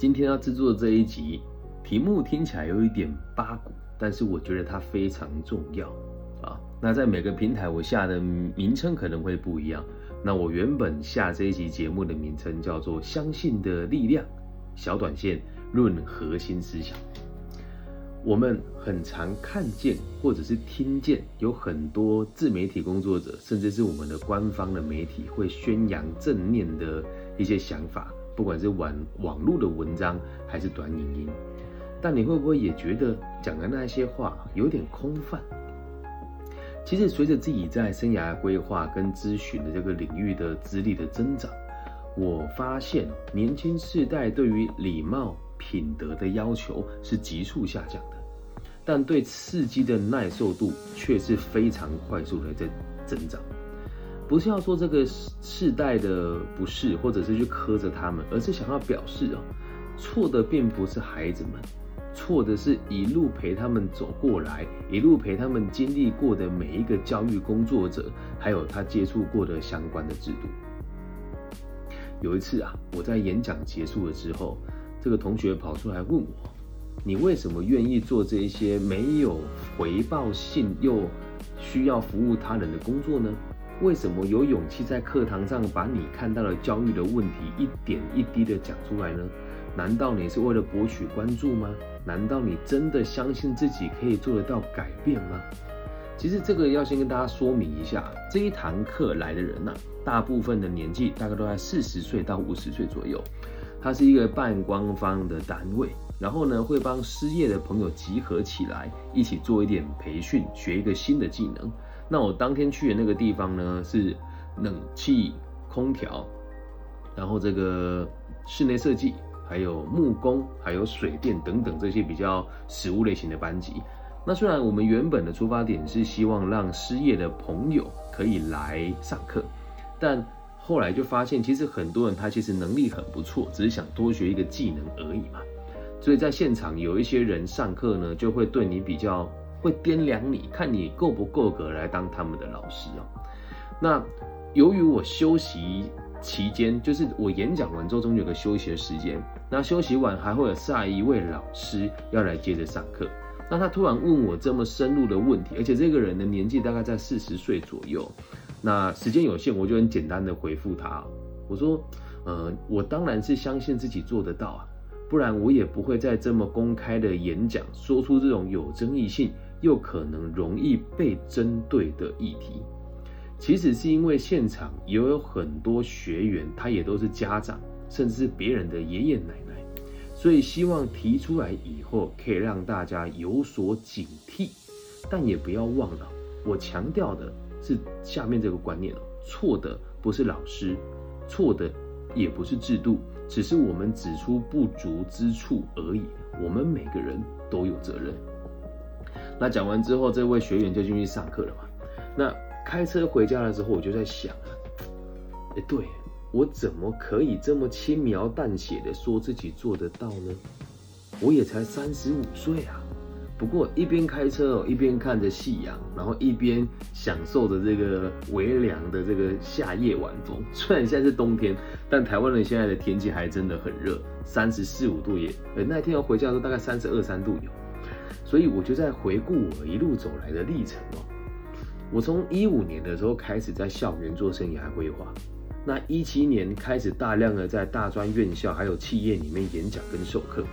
今天要制作这一集，题目听起来有一点八股，但是我觉得它非常重要啊。那在每个平台我下的名称可能会不一样。那我原本下这一集节目的名称叫做《相信的力量》，小短线论核心思想。我们很常看见或者是听见，有很多自媒体工作者，甚至是我们的官方的媒体，会宣扬正面的一些想法，不管是网网络的文章还是短影音。但你会不会也觉得讲的那些话有点空泛？其实随着自己在生涯规划跟咨询的这个领域的资历的增长，我发现年轻世代对于礼貌。品德的要求是急速下降的，但对刺激的耐受度却是非常快速的在增长。不是要说这个世代的不是，或者是去苛责他们，而是想要表示哦，错的并不是孩子们，错的是一路陪他们走过来，一路陪他们经历过的每一个教育工作者，还有他接触过的相关的制度。有一次啊，我在演讲结束了之后。这个同学跑出来问我：“你为什么愿意做这一些没有回报性又需要服务他人的工作呢？为什么有勇气在课堂上把你看到的教育的问题一点一滴的讲出来呢？难道你是为了博取关注吗？难道你真的相信自己可以做得到改变吗？”其实这个要先跟大家说明一下，这一堂课来的人呐，大部分的年纪大概都在四十岁到五十岁左右。它是一个半官方的单位，然后呢，会帮失业的朋友集合起来，一起做一点培训，学一个新的技能。那我当天去的那个地方呢，是冷气、空调，然后这个室内设计，还有木工，还有水电等等这些比较实务类型的班级。那虽然我们原本的出发点是希望让失业的朋友可以来上课，但后来就发现，其实很多人他其实能力很不错，只是想多学一个技能而已嘛。所以在现场有一些人上课呢，就会对你比较会掂量你，看你够不够格来当他们的老师哦。那由于我休息期间，就是我演讲完之后中间有个休息的时间，那休息完还会有下一位老师要来接着上课。那他突然问我这么深入的问题，而且这个人的年纪大概在四十岁左右。那时间有限，我就很简单的回复他，我说，呃，我当然是相信自己做得到啊，不然我也不会在这么公开的演讲说出这种有争议性又可能容易被针对的议题。其实是因为现场也有很多学员，他也都是家长，甚至是别人的爷爷奶奶，所以希望提出来以后可以让大家有所警惕，但也不要忘了，我强调的。是下面这个观念哦，错的不是老师，错的也不是制度，只是我们指出不足之处而已。我们每个人都有责任。那讲完之后，这位学员就进去上课了嘛。那开车回家的时候，我就在想啊，哎，对我怎么可以这么轻描淡写的说自己做得到呢？我也才三十五岁啊。不过一边开车哦，一边看着夕阳，然后一边享受着这个微凉的这个夏夜晚风。虽然现在是冬天，但台湾人现在的天气还真的很热，三十四五度也。呃，那天要回家的时候大概三十二三度有。所以我就在回顾我一路走来的历程哦。我从一五年的时候开始在校园做生涯规划，那一七年开始大量的在大专院校还有企业里面演讲跟授课。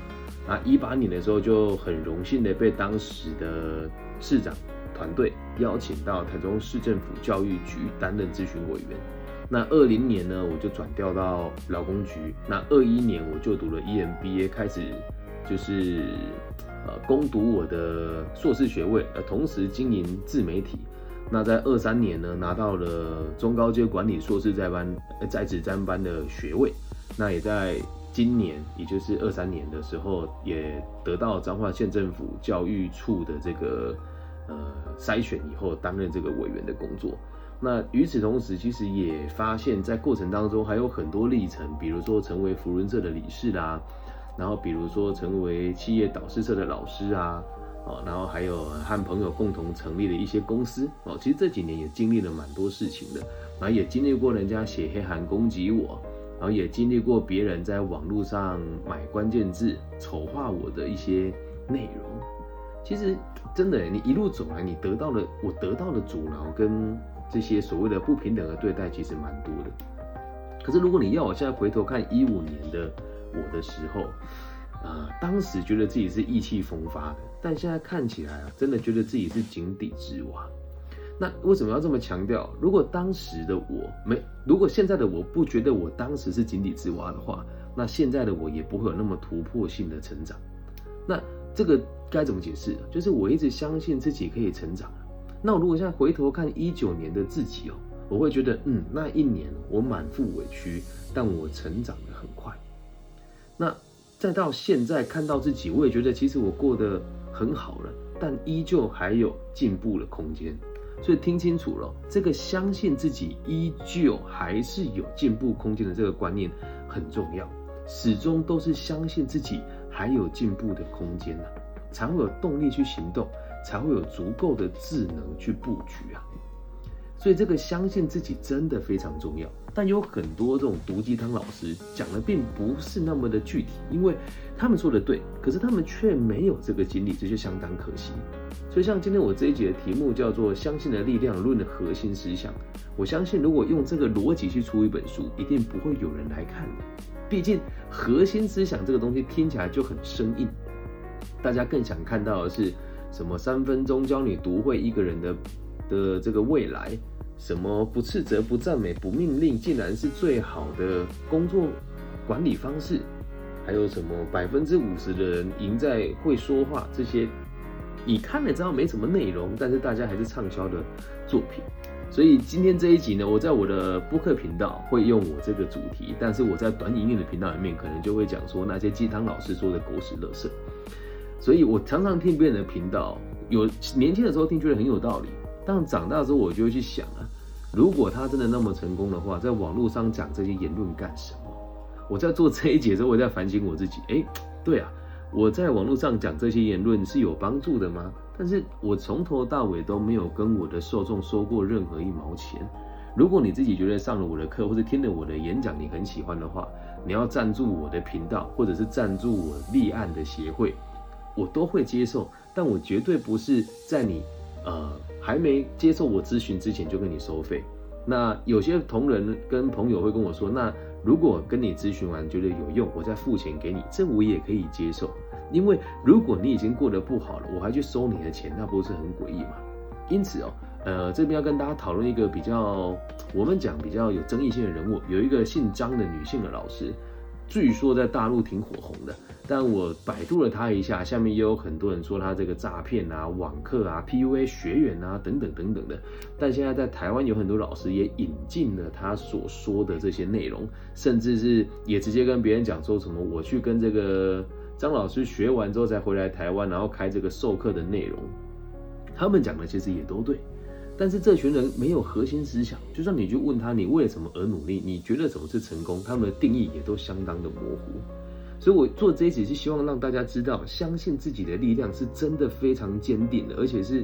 啊，一八年的时候就很荣幸的被当时的市长团队邀请到台中市政府教育局担任咨询委员。那二零年呢，我就转调到劳工局。那二一年我就读了 EMBA，开始就是呃攻读我的硕士学位，呃同时经营自媒体。那在二三年呢，拿到了中高阶管理硕士在班在职专班的学位。那也在。今年，也就是二三年的时候，也得到彰化县政府教育处的这个呃筛选以后，担任这个委员的工作。那与此同时，其实也发现，在过程当中还有很多历程，比如说成为福伦社的理事啦，然后比如说成为企业导师社的老师啊，哦，然后还有和朋友共同成立的一些公司哦。其实这几年也经历了蛮多事情的，然后也经历过人家写黑函攻击我。然后也经历过别人在网络上买关键字丑化我的一些内容。其实真的，你一路走来，你得到了我得到的阻挠跟这些所谓的不平等的对待，其实蛮多的。可是如果你要我现在回头看一五年的我的时候，呃，当时觉得自己是意气风发的，但现在看起来啊，真的觉得自己是井底之蛙。那为什么要这么强调？如果当时的我没，如果现在的我不觉得我当时是井底之蛙的话，那现在的我也不会有那么突破性的成长。那这个该怎么解释？就是我一直相信自己可以成长。那我如果现在回头看一九年的自己哦，我会觉得，嗯，那一年我满腹委屈，但我成长的很快。那再到现在看到自己，我也觉得其实我过得很好了，但依旧还有进步的空间。所以听清楚了，这个相信自己依旧还是有进步空间的这个观念很重要，始终都是相信自己还有进步的空间呢，才会有动力去行动，才会有足够的智能去布局啊。所以这个相信自己真的非常重要，但有很多这种毒鸡汤老师讲的并不是那么的具体，因为他们说的对，可是他们却没有这个经历，这就相当可惜。所以像今天我这一节的题目叫做《相信的力量论》的核心思想，我相信如果用这个逻辑去出一本书，一定不会有人来看的。毕竟核心思想这个东西听起来就很生硬，大家更想看到的是什么？三分钟教你读会一个人的的这个未来，什么不斥责、不赞美、不命令，竟然是最好的工作管理方式？还有什么百分之五十的人赢在会说话？这些。你看了知道没什么内容，但是大家还是畅销的作品。所以今天这一集呢，我在我的播客频道会用我这个主题，但是我在短影音的频道里面可能就会讲说那些鸡汤老师说的狗屎垃圾。所以我常常听别人的频道，有年轻的时候听觉得很有道理，但长大之后我就会去想啊，如果他真的那么成功的话，在网络上讲这些言论干什么？我在做这一节的时候，我在反省我自己，哎，对啊。我在网络上讲这些言论是有帮助的吗？但是我从头到尾都没有跟我的受众收过任何一毛钱。如果你自己觉得上了我的课或者听了我的演讲你很喜欢的话，你要赞助我的频道或者是赞助我立案的协会，我都会接受。但我绝对不是在你呃还没接受我咨询之前就跟你收费。那有些同仁跟朋友会跟我说，那。如果跟你咨询完觉得有用，我再付钱给你，这我也可以接受。因为如果你已经过得不好了，我还去收你的钱，那不是很诡异吗？因此哦，呃，这边要跟大家讨论一个比较，我们讲比较有争议性的人物，有一个姓张的女性的老师。据说在大陆挺火红的，但我百度了他一下，下面也有很多人说他这个诈骗啊、网课啊、PUA 学员啊等等等等的。但现在在台湾有很多老师也引进了他所说的这些内容，甚至是也直接跟别人讲说什么我去跟这个张老师学完之后再回来台湾，然后开这个授课的内容，他们讲的其实也都对。但是这群人没有核心思想，就算你去问他，你为了什么而努力？你觉得什么是成功？他们的定义也都相当的模糊。所以我做这一集是希望让大家知道，相信自己的力量是真的非常坚定的，而且是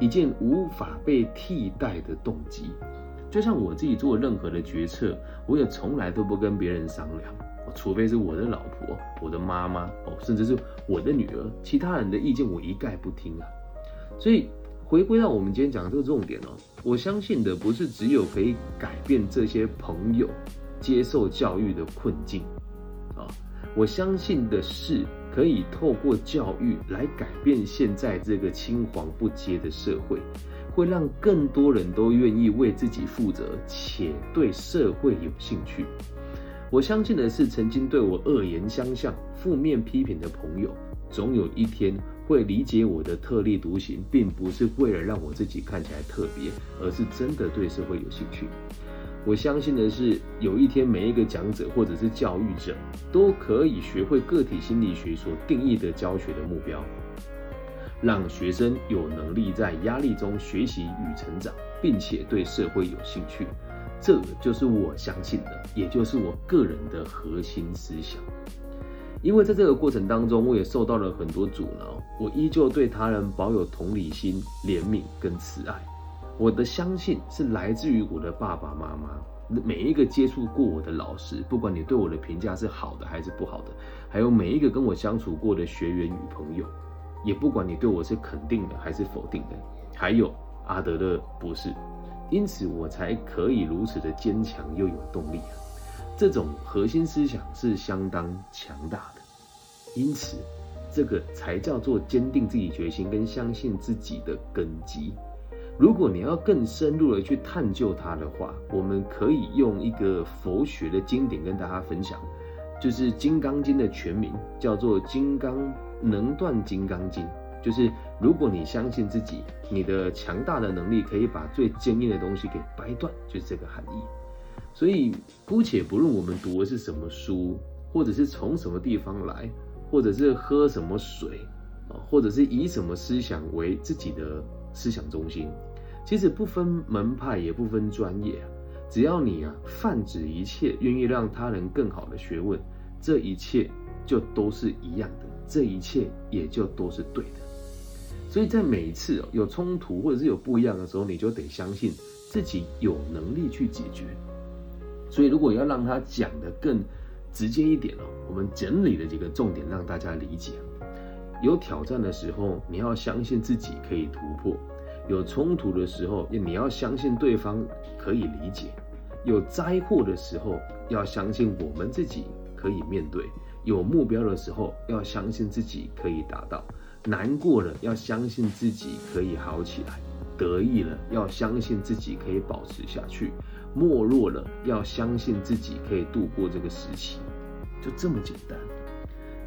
一件无法被替代的动机。就像我自己做任何的决策，我也从来都不跟别人商量，除非是我的老婆、我的妈妈哦，甚至是我的女儿，其他人的意见我一概不听啊。所以。回归到我们今天讲的这个重点哦，我相信的不是只有可以改变这些朋友接受教育的困境啊，我相信的是可以透过教育来改变现在这个青黄不接的社会，会让更多人都愿意为自己负责，且对社会有兴趣。我相信的是，曾经对我恶言相向、负面批评的朋友，总有一天。会理解我的特立独行，并不是为了让我自己看起来特别，而是真的对社会有兴趣。我相信的是，有一天每一个讲者或者是教育者，都可以学会个体心理学所定义的教学的目标，让学生有能力在压力中学习与成长，并且对社会有兴趣。这就是我相信的，也就是我个人的核心思想。因为在这个过程当中，我也受到了很多阻挠，我依旧对他人保有同理心、怜悯跟慈爱。我的相信是来自于我的爸爸妈妈，每一个接触过我的老师，不管你对我的评价是好的还是不好的，还有每一个跟我相处过的学员与朋友，也不管你对我是肯定的还是否定的，还有阿德勒博士，因此我才可以如此的坚强又有动力！这种核心思想是相当强大的，因此这个才叫做坚定自己决心跟相信自己的根基。如果你要更深入的去探究它的话，我们可以用一个佛学的经典跟大家分享，就是《金刚经》的全名叫做《金刚能断金刚经》，就是如果你相信自己，你的强大的能力可以把最坚硬的东西给掰断，就是这个含义。所以，姑且不论我们读的是什么书，或者是从什么地方来，或者是喝什么水，啊，或者是以什么思想为自己的。思想中心，其实不分门派，也不分专业，只要你啊泛指一切愿意让他人更好的学问，这一切就都是一样的，这一切也就都是对的。所以在每一次有冲突或者是有不一样的时候，你就得相信自己有能力去解决。所以如果要让他讲的更直接一点哦，我们整理了几个重点让大家理解。有挑战的时候，你要相信自己可以突破；有冲突的时候，你要相信对方可以理解；有灾祸的时候，要相信我们自己可以面对；有目标的时候，要相信自己可以达到；难过了，要相信自己可以好起来；得意了，要相信自己可以保持下去；没落了，要相信自己可以度过这个时期。就这么简单。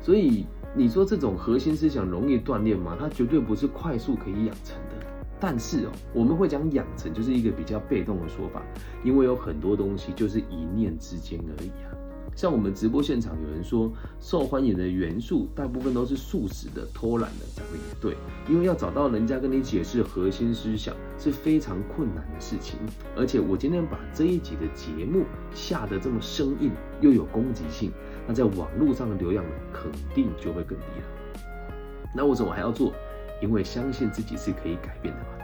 所以。你说这种核心思想容易锻炼吗？它绝对不是快速可以养成的。但是哦，我们会讲养成，就是一个比较被动的说法，因为有很多东西就是一念之间而已啊。像我们直播现场有人说，受欢迎的元素大部分都是素食的、偷懒的，讲的也对。因为要找到人家跟你解释核心思想是非常困难的事情。而且我今天把这一集的节目下得这么生硬，又有攻击性。那在网络上的流量肯定就会更低了。那为什么还要做？因为相信自己是可以改变的嘛。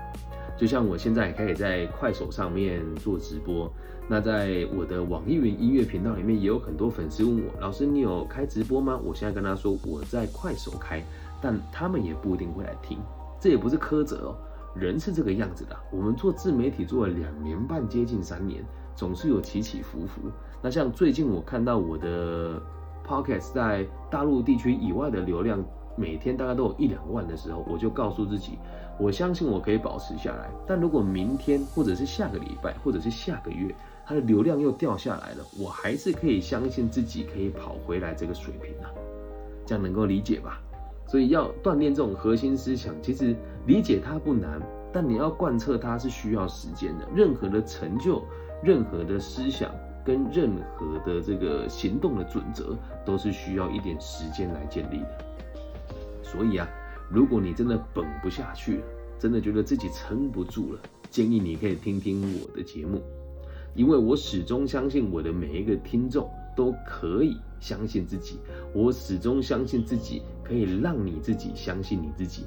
就像我现在也可以在快手上面做直播，那在我的网易云音乐频道里面也有很多粉丝问我，老师你有开直播吗？我现在跟他说我在快手开，但他们也不一定会来听。这也不是苛责哦，人是这个样子的。我们做自媒体做了两年半，接近三年。总是有起起伏伏。那像最近我看到我的 podcast 在大陆地区以外的流量，每天大概都有一两万的时候，我就告诉自己，我相信我可以保持下来。但如果明天或者是下个礼拜或者是下个月，它的流量又掉下来了，我还是可以相信自己可以跑回来这个水平啊。这样能够理解吧？所以要锻炼这种核心思想，其实理解它不难，但你要贯彻它是需要时间的。任何的成就。任何的思想跟任何的这个行动的准则，都是需要一点时间来建立的。所以啊，如果你真的绷不下去了，真的觉得自己撑不住了，建议你可以听听我的节目，因为我始终相信我的每一个听众都可以相信自己，我始终相信自己可以让你自己相信你自己，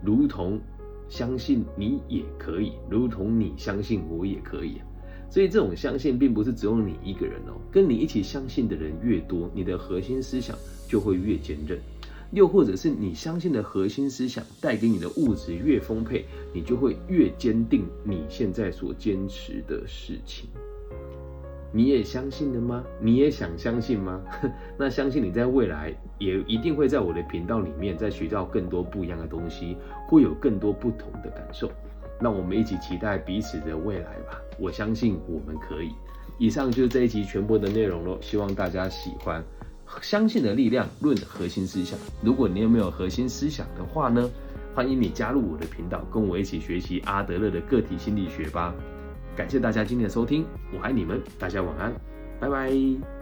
如同相信你也可以，如同你相信我也可以。所以这种相信并不是只有你一个人哦，跟你一起相信的人越多，你的核心思想就会越坚韧；又或者是你相信的核心思想带给你的物质越丰沛，你就会越坚定你现在所坚持的事情。你也相信了吗？你也想相信吗？那相信你在未来也一定会在我的频道里面再学到更多不一样的东西，会有更多不同的感受。让我们一起期待彼此的未来吧！我相信我们可以。以上就是这一集全部的内容了，希望大家喜欢。相信的力量论核心思想。如果你有没有核心思想的话呢？欢迎你加入我的频道，跟我一起学习阿德勒的个体心理学吧。感谢大家今天的收听，我爱你们，大家晚安，拜拜。